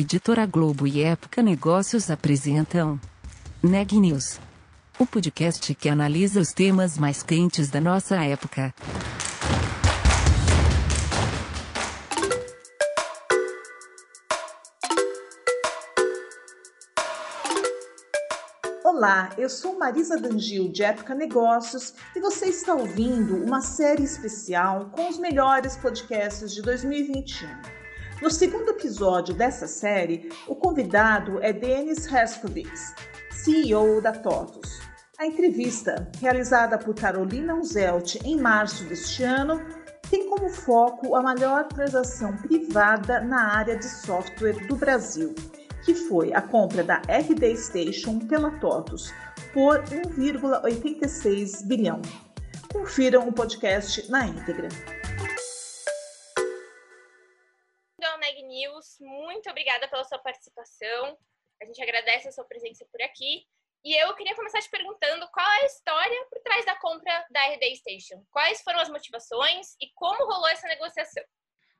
Editora Globo e Época Negócios apresentam Neg News, o podcast que analisa os temas mais quentes da nossa época. Olá, eu sou Marisa Dangil de Época Negócios e você está ouvindo uma série especial com os melhores podcasts de 2021. No segundo episódio dessa série, o convidado é Denis Herskowitz, CEO da TOTUS. A entrevista, realizada por Carolina Uzelt em março deste ano, tem como foco a maior transação privada na área de software do Brasil que foi a compra da RD Station pela TOTUS por 1,86 bilhão. Confiram o podcast na íntegra. Muito obrigada pela sua participação. A gente agradece a sua presença por aqui. E eu queria começar te perguntando qual é a história por trás da compra da RD Station. Quais foram as motivações e como rolou essa negociação?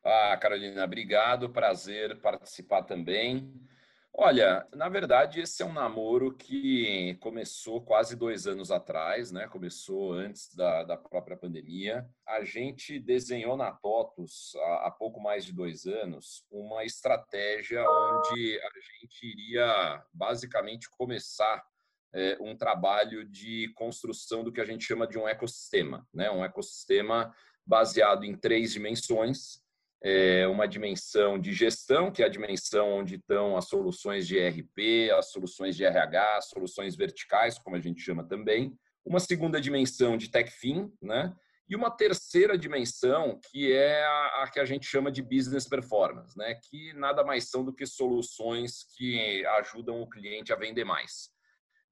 Ah, Carolina, obrigado. Prazer participar também. Olha, na verdade, esse é um namoro que começou quase dois anos atrás, né? Começou antes da, da própria pandemia. A gente desenhou na TOTUS, há, há pouco mais de dois anos, uma estratégia onde a gente iria basicamente começar é, um trabalho de construção do que a gente chama de um ecossistema, né? Um ecossistema baseado em três dimensões é, uma dimensão de gestão, que é a dimensão onde estão as soluções de ERP, as soluções de RH, as soluções verticais, como a gente chama também. Uma segunda dimensão de TechFin, né? E uma terceira dimensão, que é a, a, que a gente chama de business performance, né? que nada mais são do que soluções que ajudam o cliente a vender mais.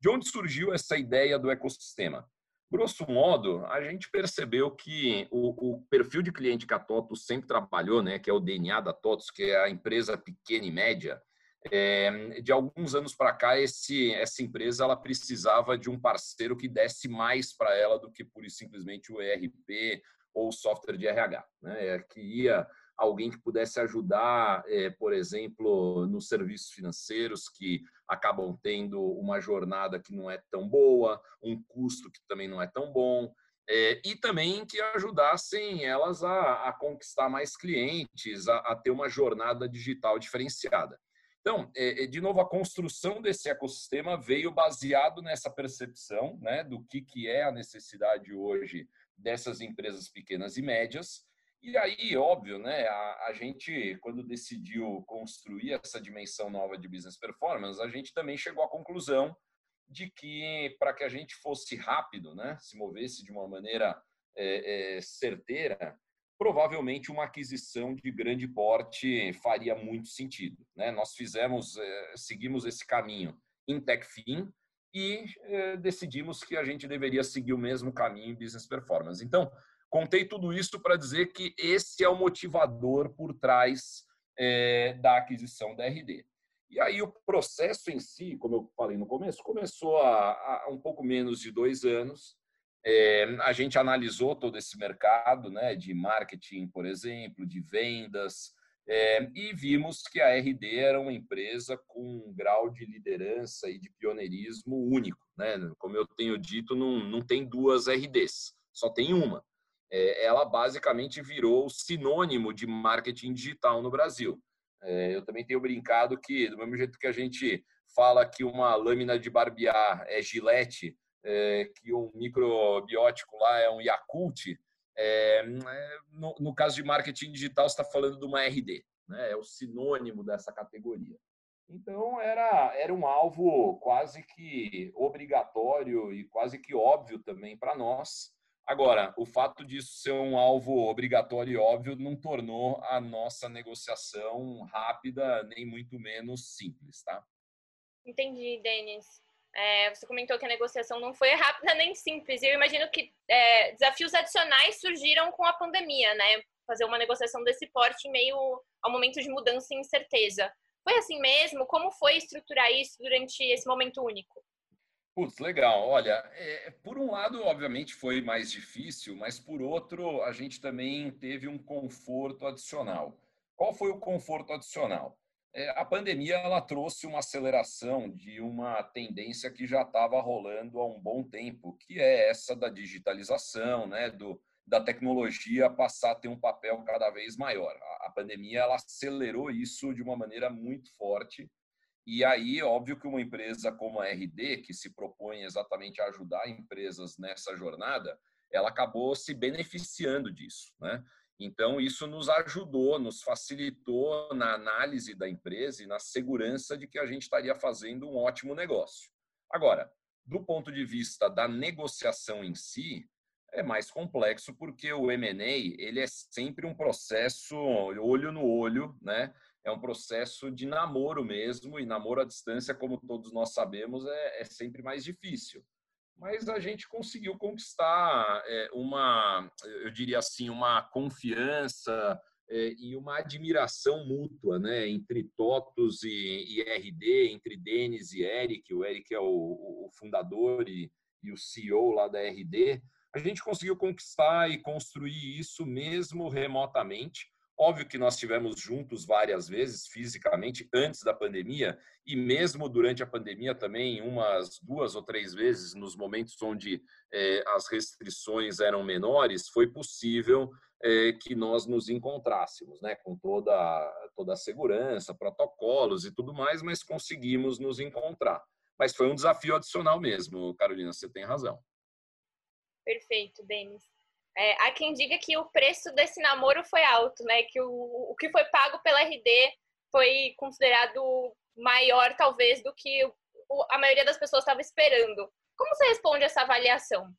De onde surgiu essa ideia do ecossistema? Grosso modo, a gente percebeu que o, o, perfil de cliente que a TOTUS sempre trabalhou, né, que é o DNA da TOTUS, que é a empresa pequena e média, é, de alguns anos para cá, esse, essa empresa ela precisava de um parceiro que desse mais para ela do que pura e simplesmente o ERP ou o software de RH, né, é, que ia alguém que pudesse ajudar, é, por exemplo, nos serviços financeiros que acabam tendo uma jornada que não é tão boa, um custo que também não é tão bom, é, e também que ajudassem elas a, a conquistar mais clientes, a, a, ter uma jornada digital diferenciada. Então, é, é, de novo, a construção desse ecossistema veio baseado nessa percepção né, do que, que é a necessidade hoje dessas empresas pequenas e médias, e aí, óbvio, né, a, a, gente, quando decidiu construir essa dimensão nova de business performance, a gente também chegou à conclusão de que para que a gente fosse rápido, né, se movesse de uma maneira é, é, certeira, provavelmente uma aquisição de grande porte faria muito sentido. Né? Nós fizemos, é, seguimos esse caminho em TechFin e é, decidimos que a gente deveria seguir o mesmo caminho em Business Performance. Então, Contei tudo isso para dizer que esse é o motivador por trás é, da aquisição da RD. E aí o processo em si, como eu falei no começo, começou há, um pouco menos de dois anos. É, a gente analisou todo esse mercado né, de marketing, por exemplo, de vendas, é, e vimos que a RD era uma empresa com um grau de liderança e de pioneirismo único. Né? Como eu tenho dito, não, não tem duas RDs, só tem uma. É, ela basicamente virou sinônimo de marketing digital no Brasil. É, eu também tenho brincado que, do mesmo jeito que a gente fala que uma lâmina de barbear é gilete, é, que um microbiótico lá é um Yakult, no, caso de marketing digital, está falando de uma RD, né? é o sinônimo dessa categoria. Então, era, era um alvo quase que obrigatório e quase que óbvio também para nós, Agora, o fato disso ser um alvo obrigatório e óbvio não tornou a nossa negociação rápida, nem muito menos simples, tá? Entendi, Denis. É, você comentou que a negociação não foi rápida nem simples. Eu imagino que é, desafios adicionais surgiram com a pandemia, né? Fazer uma negociação desse porte em meio ao momento de mudança e incerteza. Foi assim mesmo? Como foi estruturar isso durante esse momento único? Putz, legal. Olha, é, por um lado, obviamente, foi mais difícil, mas por outro, a gente também teve um conforto adicional. Qual foi o conforto adicional? É, a pandemia ela trouxe uma aceleração de uma tendência que já estava rolando há um bom tempo, que é essa da digitalização, né, do, da tecnologia passar a ter um papel cada vez maior. A, a pandemia ela acelerou isso de uma maneira muito forte. E aí, óbvio que uma empresa como a RD, que se propõe exatamente a ajudar empresas nessa jornada, ela acabou se beneficiando disso, né? Então, isso nos ajudou, nos facilitou na análise da empresa e na segurança de que a gente estaria fazendo um ótimo negócio. Agora, do ponto de vista da negociação em si, é mais complexo porque o M&A ele é sempre um processo olho no olho, né? É um processo de namoro mesmo e namoro à distância, como todos nós sabemos, é, é sempre mais difícil mas a gente conseguiu conquistar é, uma, eu diria assim, uma confiança é, e uma admiração mútua, né, entre Totos e, e RD, entre Denis e Eric. O Eric é o, o fundador e, e o CEO lá da RD. A gente conseguiu conquistar e construir isso mesmo remotamente Óbvio que nós tivemos juntos várias vezes, fisicamente, antes da pandemia, e mesmo durante a pandemia também, umas duas ou três vezes, nos momentos onde eh, as restrições eram menores, foi possível eh, que nós nos encontrássemos, né, com toda, toda a segurança, protocolos e tudo mais, mas conseguimos nos encontrar. Mas foi um desafio adicional mesmo, Carolina, você tem razão. Perfeito, Denis. É, há quem diga que o preço desse namoro foi alto, né? Que o, o que foi pago pela RD foi considerado maior, talvez, do que a maioria das pessoas estava esperando. Como você responde essa avaliação?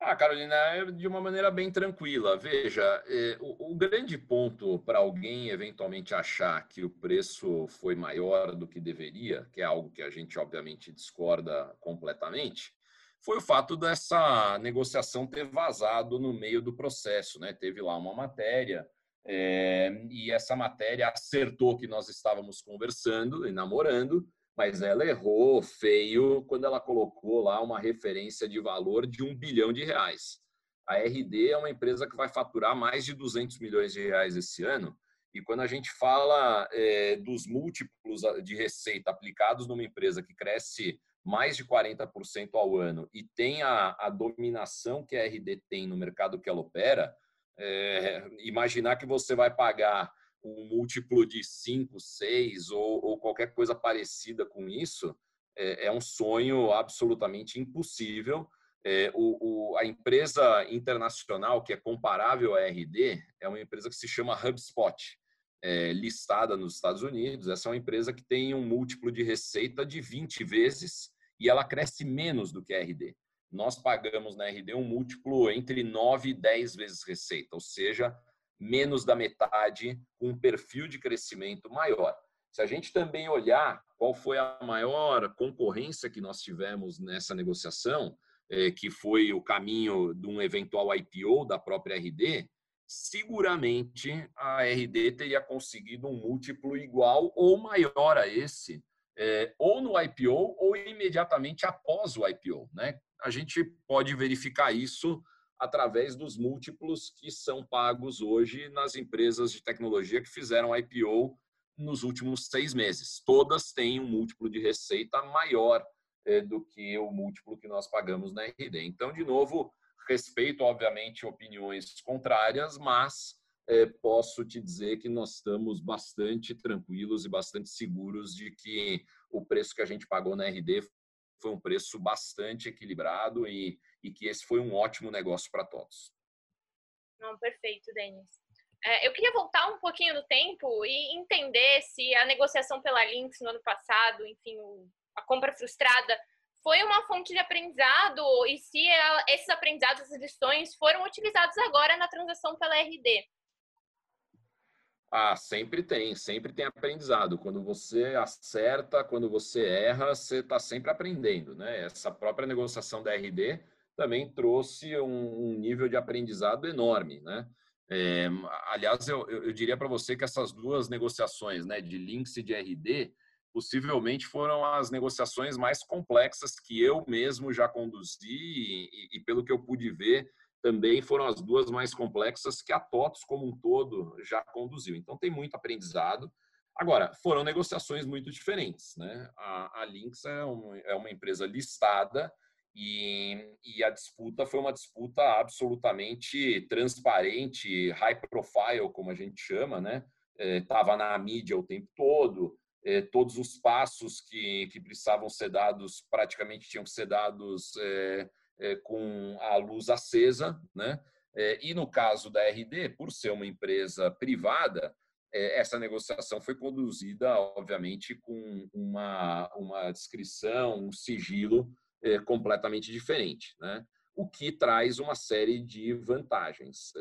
Ah, Carolina, é de uma maneira bem tranquila. Veja, é, o, o, grande ponto para alguém eventualmente achar que o preço foi maior do que deveria, que é algo que a gente obviamente discorda completamente, foi o fato dessa negociação ter vazado no meio do processo. Né? Teve lá uma matéria é, e essa matéria acertou que nós estávamos conversando e namorando, mas ela errou feio quando ela colocou lá uma referência de valor de um bilhão de reais. A RD é uma empresa que vai faturar mais de 200 milhões de reais esse ano. E quando a gente fala é, dos múltiplos de receita aplicados numa empresa que cresce mais de 40% ao ano e tem a, a, dominação que a RD tem no mercado que ela opera, é, imaginar que você vai pagar um múltiplo de 5, 6 ou, ou qualquer coisa parecida com isso é, é um sonho absolutamente impossível. É, o, o, a empresa internacional que é comparável à RD é uma empresa que se chama HubSpot, é, listada nos Estados Unidos. Essa é uma empresa que tem um múltiplo de receita de 20 vezes e ela cresce menos do que a RD. Nós pagamos na RD um múltiplo entre 9 e 10 vezes receita, ou seja, menos da metade, com um perfil de crescimento maior. Se a gente também olhar qual foi a maior concorrência que nós tivemos nessa negociação, é, que foi o caminho de um eventual IPO da própria RD, seguramente a RD teria conseguido um múltiplo igual ou maior a esse é, ou no IPO ou imediatamente após o IPO. Né? A gente pode verificar isso através dos múltiplos que são pagos hoje nas empresas de tecnologia que fizeram IPO nos últimos seis meses. Todas têm um múltiplo de receita maior é, do que o múltiplo que nós pagamos na RD. Então, de novo, respeito, obviamente, opiniões contrárias, mas é, posso te dizer que nós estamos bastante tranquilos e bastante seguros de que o preço que a gente pagou na RD foi um preço bastante equilibrado e, e que esse foi um ótimo negócio para todos. Não, perfeito, Denis. É, eu queria voltar um pouquinho no tempo e entender se a negociação pela Lynx no ano passado, enfim, a compra frustrada, foi uma fonte de aprendizado e se ela, esses aprendizados, essas lições foram utilizados agora na transação pela RD. Ah, sempre tem, sempre tem aprendizado. Quando você acerta, quando você erra, você está sempre aprendendo, né? Essa própria negociação da RD também trouxe um, um nível de aprendizado enorme, né? É, aliás, eu, eu diria para você que essas duas negociações, né, de Lynx e de RD, possivelmente foram as negociações mais complexas que eu mesmo já conduzi e, e, e pelo que eu pude ver, também foram as duas mais complexas que a TOTOS como um todo já conduziu. Então tem muito aprendizado. Agora, foram negociações muito diferentes. Né? A, a Lynx é, um, é uma empresa listada e, e, a disputa foi uma disputa absolutamente transparente, high profile, como a gente chama, né? Estava é, na mídia o tempo todo, é, todos os passos que, que precisavam ser dados praticamente tinham que ser dados é, com a luz acesa, né? É, e no caso da RD, por ser uma empresa privada, é, essa negociação foi conduzida, obviamente, com uma, uma descrição, um sigilo completamente diferente, né? o que traz uma série de vantagens,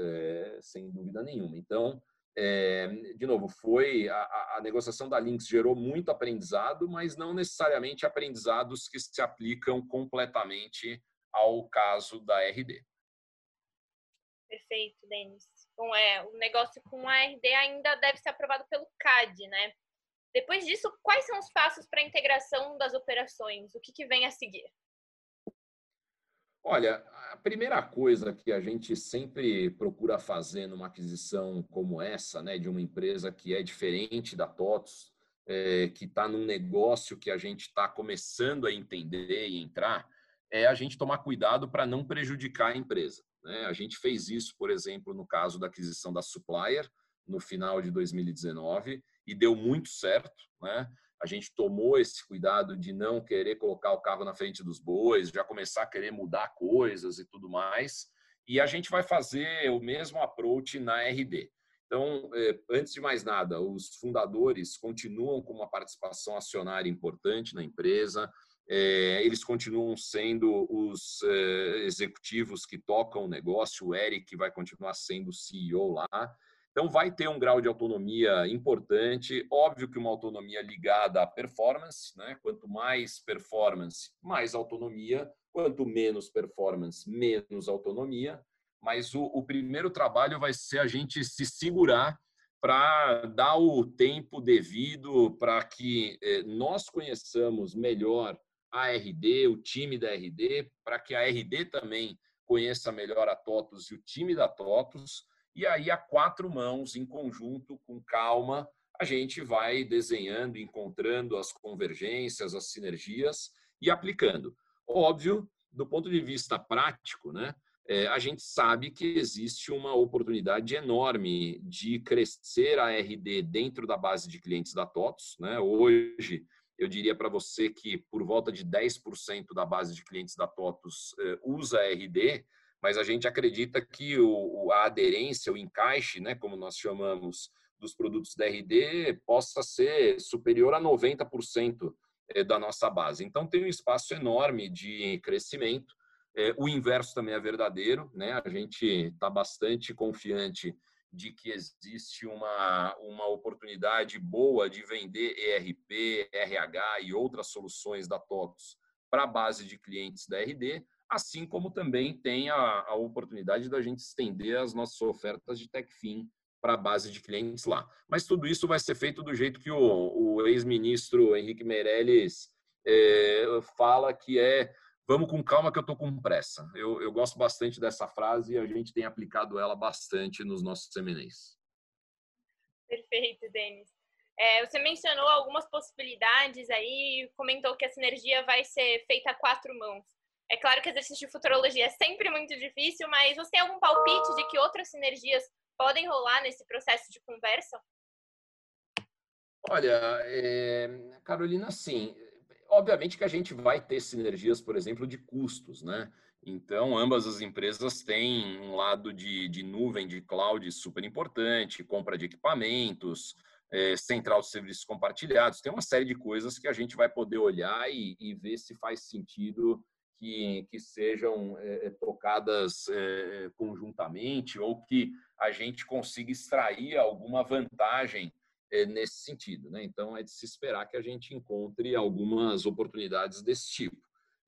sem dúvida nenhuma. Então, é, de novo, foi a, a, negociação da Lynx gerou muito aprendizado, mas não necessariamente aprendizados que se aplicam completamente ao caso da RD. Perfeito, Denis. Bom, é, o negócio com a RD ainda deve ser aprovado pelo CAD, né? Depois disso, quais são os passos para a integração das operações? O que, que vem a seguir? Olha, a primeira coisa que a gente sempre procura fazer numa aquisição como essa, né, de uma empresa que é diferente da TOTOS, é, que está num negócio que a gente está começando a entender e entrar, é a gente tomar cuidado para não prejudicar a empresa. Né? A gente fez isso, por exemplo, no caso da aquisição da Supplier, no final de 2019, e deu muito certo. Né? a gente tomou esse cuidado de não querer colocar o carro na frente dos bois, já começar a querer mudar coisas e tudo mais. E a gente vai fazer o mesmo approach na RD. Então, é, antes de mais nada, os fundadores continuam com uma participação acionária importante na empresa, é, eles continuam sendo os é, executivos que tocam o negócio, o Eric vai continuar sendo CEO lá, então, vai ter um grau de autonomia importante. Óbvio que uma autonomia ligada à performance, né? Quanto mais performance, mais autonomia. Quanto menos performance, menos autonomia. Mas o, o primeiro trabalho vai ser a gente se segurar para dar o tempo devido para que eh, nós conheçamos melhor a RD, o time da RD, para que a RD também conheça melhor a TOTUS e o time da TOTUS e aí, a quatro mãos, em conjunto, com calma, a gente vai desenhando, encontrando as convergências, as sinergias e aplicando. Óbvio, do ponto de vista prático, né? É, a gente sabe que existe uma oportunidade enorme de crescer a RD dentro da base de clientes da TOTOS. Né? Hoje, eu diria para você que por volta de 10% da base de clientes da TOTOS é, usa RD, mas a gente acredita que o, a aderência, o encaixe, né, como nós chamamos, dos produtos da RD possa ser superior a 90% eh, da nossa base. Então, tem um espaço enorme de crescimento. Eh, o inverso também é verdadeiro, né? A gente está bastante confiante de que existe uma, uma oportunidade boa de vender ERP, RH e outras soluções da TOTOS para a base de clientes da RD, assim como também tem a, a oportunidade da gente estender as nossas ofertas de TechFin para a base de clientes lá. Mas tudo isso vai ser feito do jeito que o, o ex-ministro Henrique Meirelles é, fala, que é vamos com calma que eu estou com pressa. Eu, eu, gosto bastante dessa frase e a gente tem aplicado ela bastante nos nossos seminários. Perfeito, Denis. É, você mencionou algumas possibilidades aí, comentou que a sinergia vai ser feita a quatro mãos. É claro que exercício de futurologia é sempre muito difícil, mas você tem algum palpite de que outras sinergias podem rolar nesse processo de conversa? Olha, é, Carolina, sim. Obviamente que a gente vai ter sinergias, por exemplo, de custos, né? Então, ambas as empresas têm um lado de, de nuvem, de cloud super importante, compra de equipamentos, é, central de serviços compartilhados. Tem uma série de coisas que a gente vai poder olhar e, e ver se faz sentido que, que sejam é, tocadas é, conjuntamente ou que a gente consiga extrair alguma vantagem é, nesse sentido. Né? Então, é de se esperar que a gente encontre algumas oportunidades desse tipo.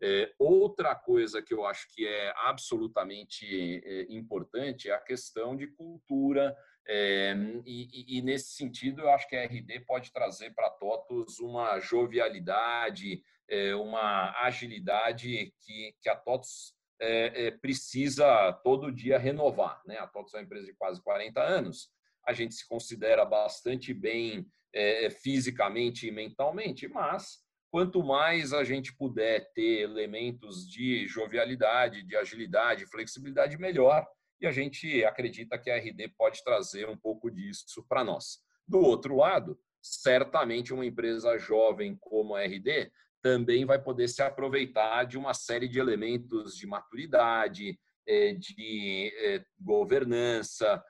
É, outra coisa que eu acho que é absolutamente é, importante é a questão de cultura, é, e, nesse sentido eu acho que a RD pode trazer para TOTOS uma jovialidade, é, uma agilidade que, que a TOTOS é, é, precisa todo dia renovar. Né? A TOTOS é uma empresa de quase 40 anos, a gente se considera bastante bem é, fisicamente e mentalmente, mas quanto mais a gente puder ter elementos de jovialidade, de agilidade, flexibilidade, melhor. E a gente acredita que a RD pode trazer um pouco disso para nós. Do outro lado, certamente uma empresa jovem como a RD também vai poder se aproveitar de uma série de elementos de maturidade, é, de é, governança é,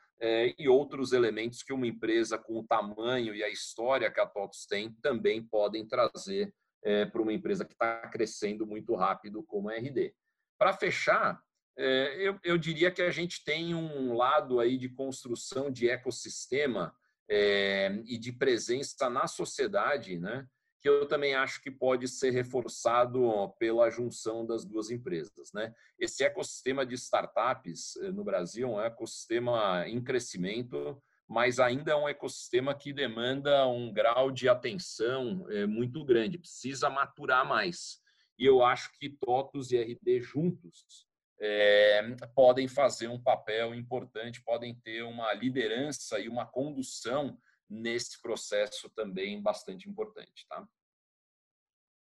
e outros elementos que uma empresa com o tamanho e a história que a TOTOS tem também podem trazer para uma empresa que está crescendo muito rápido como a RD. Para fechar, eu, eu diria que a gente tem um lado aí de construção de ecossistema e de presença na sociedade, né? Que eu também acho que pode ser reforçado pela junção das duas empresas. Né? Esse ecossistema de startups eh, no Brasil é um ecossistema em crescimento, mas ainda é um ecossistema que demanda um grau de atenção eh, muito grande, precisa maturar mais. E eu acho que TOTUS e RD juntos é, podem fazer um papel importante, podem ter uma liderança e uma condução nesse processo também bastante importante, tá?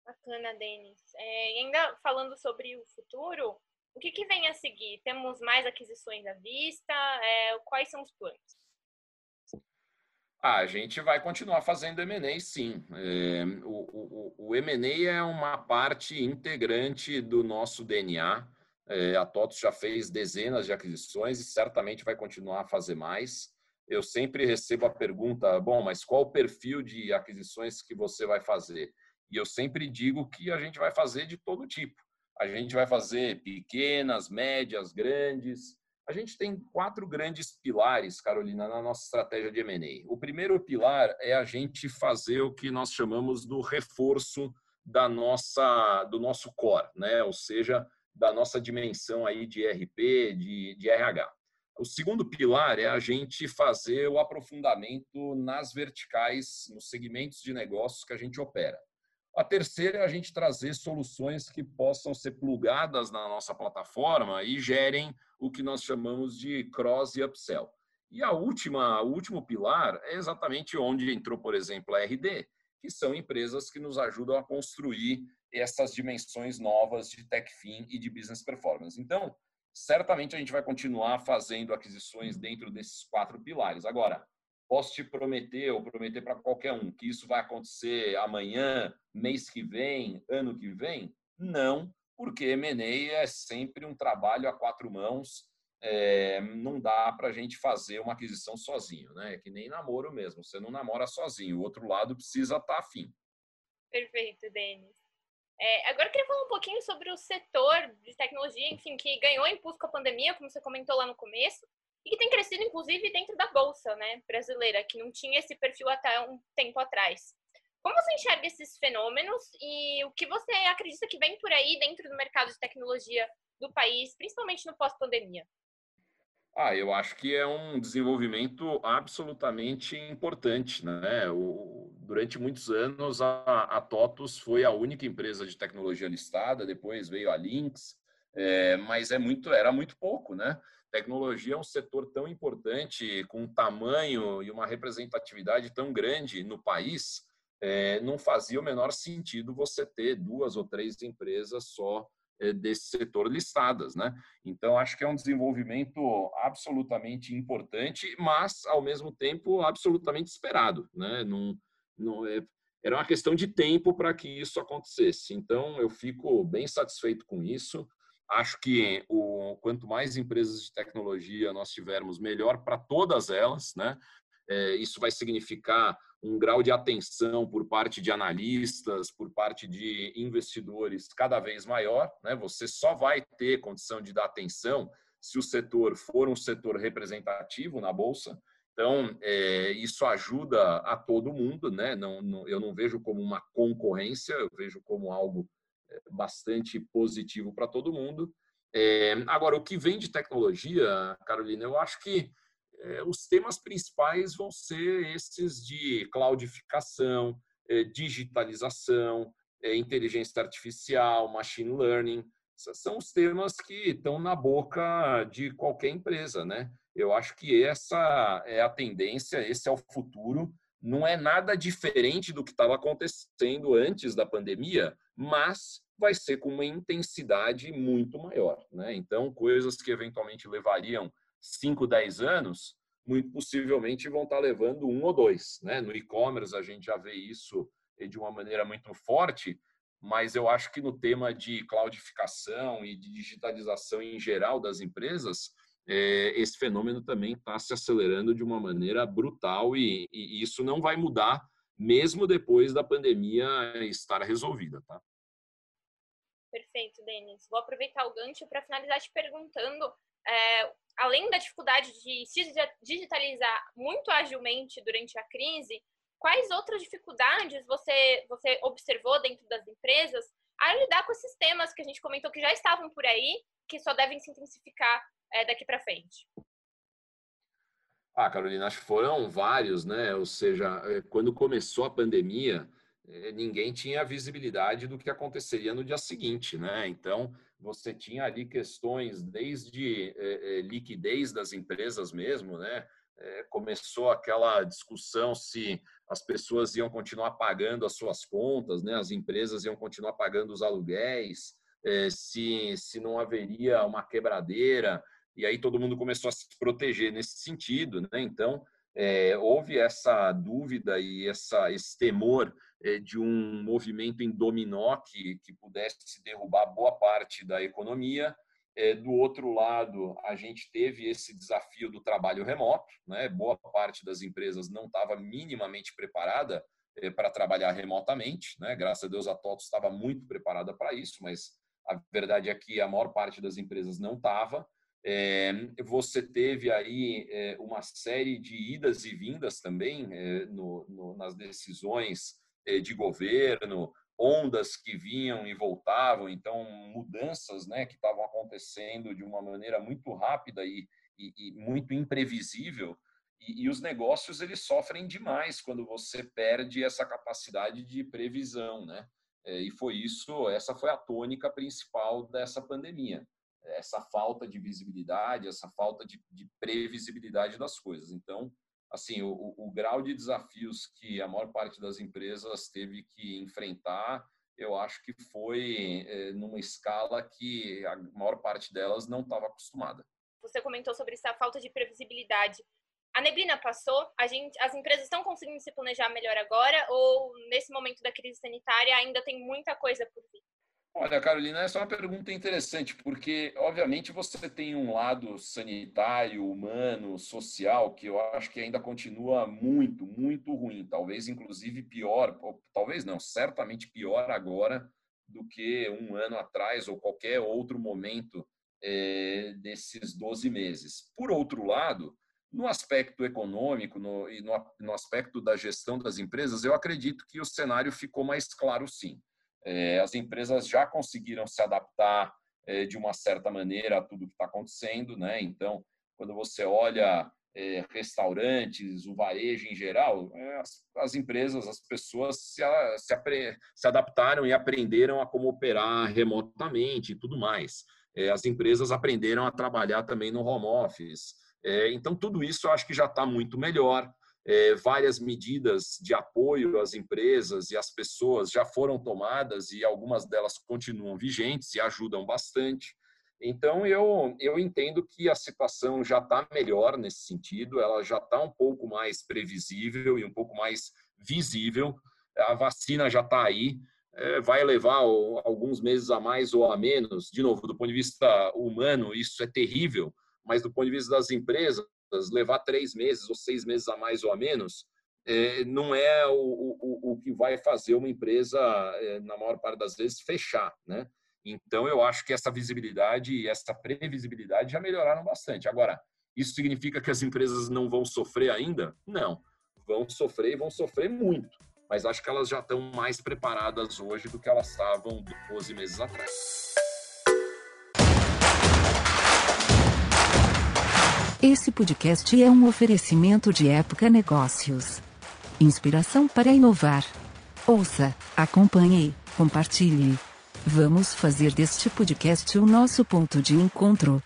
Bacana, Denis. É, e ainda falando sobre o futuro, o que, que vem a seguir? Temos mais aquisições à vista? É, quais são os planos? Ah, a gente vai continuar fazendo M&A, sim. É, o o, o M&A é uma parte integrante do nosso DNA. É, a TOTOS já fez dezenas de aquisições e certamente vai continuar a fazer mais eu sempre recebo a pergunta: bom, mas qual o perfil de aquisições que você vai fazer? E eu sempre digo que a gente vai fazer de todo tipo. A gente vai fazer pequenas, médias, grandes. A gente tem quatro grandes pilares, Carolina, na nossa estratégia de M&A. O primeiro pilar é a gente fazer o que nós chamamos do reforço da nossa, do nosso core, né? ou seja, da nossa dimensão aí de RP, de, de RH. O segundo pilar é a gente fazer o aprofundamento nas verticais, nos segmentos de negócios que a gente opera. A terceira é a gente trazer soluções que possam ser plugadas na nossa plataforma e gerem o que nós chamamos de cross e upsell. E a última, o último pilar é exatamente onde entrou, por exemplo, a RD, que são empresas que nos ajudam a construir essas dimensões novas de tech fin e de business performance. Então, certamente a gente vai continuar fazendo aquisições dentro desses quatro pilares. Agora, posso te prometer, ou prometer para qualquer um, que isso vai acontecer amanhã, mês que vem, ano que vem? Não, porque M&A é sempre um trabalho a quatro mãos, é, não dá para a gente fazer uma aquisição sozinho, né? É que nem namoro mesmo, você não namora sozinho, o outro lado precisa estar tá afim. Perfeito, Denis. É, agora eu queria falar um pouquinho sobre o setor de tecnologia, enfim, que ganhou impulso com a pandemia, como você comentou lá no começo, e que tem crescido, inclusive, dentro da Bolsa né, brasileira, que não tinha esse perfil até um tempo atrás. Como você enxerga esses fenômenos e o que você acredita que vem por aí dentro do mercado de tecnologia do país, principalmente no pós-pandemia? Ah, eu acho que é um desenvolvimento absolutamente importante, né? O, durante muitos anos a, a TOTUS foi a única empresa de tecnologia listada, depois veio a Lynx, é, mas é muito, era muito pouco, né? Tecnologia é um setor tão importante, com um tamanho e uma representatividade tão grande no país, é, não fazia o menor sentido você ter duas ou três empresas só desse setor listadas, né? Então acho que é um desenvolvimento absolutamente importante, mas ao mesmo tempo absolutamente esperado, né? Não, não é, era uma questão de tempo para que isso acontecesse. Então eu fico bem satisfeito com isso. Acho que o quanto mais empresas de tecnologia nós tivermos, melhor para todas elas, né? É, isso vai significar um grau de atenção por parte de analistas, por parte de investidores cada vez maior. Né? Você só vai ter condição de dar atenção se o setor for um setor representativo na bolsa. Então, é, isso ajuda a todo mundo, né? Não, não, eu não vejo como uma concorrência, eu vejo como algo é, bastante positivo para todo mundo. É, agora, o que vem de tecnologia, Carolina, eu acho que os temas principais vão ser esses de cloudificação, é, digitalização, é, inteligência artificial, machine learning. Esses são os temas que estão na boca de qualquer empresa, né? Eu acho que essa é a tendência, esse é o futuro. não é nada diferente do que estava acontecendo antes da pandemia, mas vai ser com uma intensidade muito maior. Né? Então, coisas que eventualmente levariam 5, 10 anos, muito possivelmente vão estar levando um ou dois. Né? No e-commerce, a gente já vê isso de uma maneira muito forte, mas eu acho que no tema de cloudificação e de digitalização em geral das empresas, é, esse fenômeno também está se acelerando de uma maneira brutal e, e, isso não vai mudar mesmo depois da pandemia estar resolvida, tá? Perfeito, Denis. Vou aproveitar o gancho para finalizar te perguntando, é, além da dificuldade de se digitalizar muito agilmente durante a crise, quais outras dificuldades você, você observou dentro das empresas a lidar com esses temas que a gente comentou que já estavam por aí, que só devem se intensificar é, daqui para frente? Ah, Carolina, acho que foram vários, né? Ou seja, é, quando começou a pandemia, ninguém tinha visibilidade do que aconteceria no dia seguinte, né? Então, você tinha ali questões desde é, liquidez das empresas mesmo, né? começou aquela discussão se as pessoas iam continuar pagando as suas contas, né? As empresas iam continuar pagando os aluguéis, se, se não haveria uma quebradeira e aí todo mundo começou a se proteger nesse sentido, né? Então, é, houve essa dúvida e essa, esse temor é, de um movimento em dominó que, que pudesse derrubar boa parte da economia. É, do outro lado, a gente teve esse desafio do trabalho remoto, né? boa parte das empresas não estava minimamente preparada é, para trabalhar remotamente, né? graças a Deus a TOTO estava muito preparada para isso, mas a verdade é que a maior parte das empresas não estava. Você teve aí uma série de idas e vindas também nas decisões de governo, ondas que vinham e voltavam, então mudanças né, que estavam acontecendo de uma maneira muito rápida e, e, e muito imprevisível. E, e, os negócios eles sofrem demais quando você perde essa capacidade de previsão, né? E foi isso, essa foi a tônica principal dessa pandemia essa falta de visibilidade, essa falta de, de previsibilidade das coisas. Então, assim, o, o, grau de desafios que a maior parte das empresas teve que enfrentar, eu acho que foi é, numa escala que a maior parte delas não estava acostumada. Você comentou sobre essa falta de previsibilidade. A neblina passou, a gente, as empresas estão conseguindo se planejar melhor agora ou nesse momento da crise sanitária ainda tem muita coisa por vir? Olha, Carolina, essa é uma pergunta interessante, porque, obviamente, você tem um lado sanitário, humano, social, que eu acho que ainda continua muito, muito ruim. Talvez, inclusive, pior, talvez não, certamente pior agora do que um ano atrás ou qualquer outro momento é, desses 12 meses. Por outro lado, no aspecto econômico no, e no, no aspecto da gestão das empresas, eu acredito que o cenário ficou mais claro, sim. É, as empresas já conseguiram se adaptar é, de uma certa maneira a tudo que está acontecendo, né? Então, quando você olha é, restaurantes, o varejo em geral, as, as, empresas, as pessoas se, se, adaptaram e aprenderam a como operar remotamente e tudo mais. as empresas aprenderam a trabalhar também no home office. então, tudo isso eu acho que já está muito melhor é, várias medidas de apoio às empresas e às pessoas já foram tomadas e algumas delas continuam vigentes e ajudam bastante. Então, eu, eu entendo que a situação já está melhor nesse sentido, ela já está um pouco mais previsível e um pouco mais visível. A vacina já está aí, é, vai levar alguns meses a mais ou a menos. De novo, do ponto de vista humano, isso é terrível, mas do ponto de vista das empresas, levar três meses ou seis meses a mais ou a menos, é, não é o, o, o que vai fazer uma empresa, é, na maior parte das vezes, fechar. Né? Então, eu acho que essa visibilidade e essa previsibilidade já melhoraram bastante. Agora, isso significa que as empresas não vão sofrer ainda? Não. Vão sofrer e vão sofrer muito. Mas acho que elas já estão mais preparadas hoje do que elas estavam 12 meses atrás. Esse podcast é um oferecimento de Época Negócios. Inspiração para inovar. Ouça, acompanhe, compartilhe. Vamos fazer deste podcast o nosso ponto de encontro.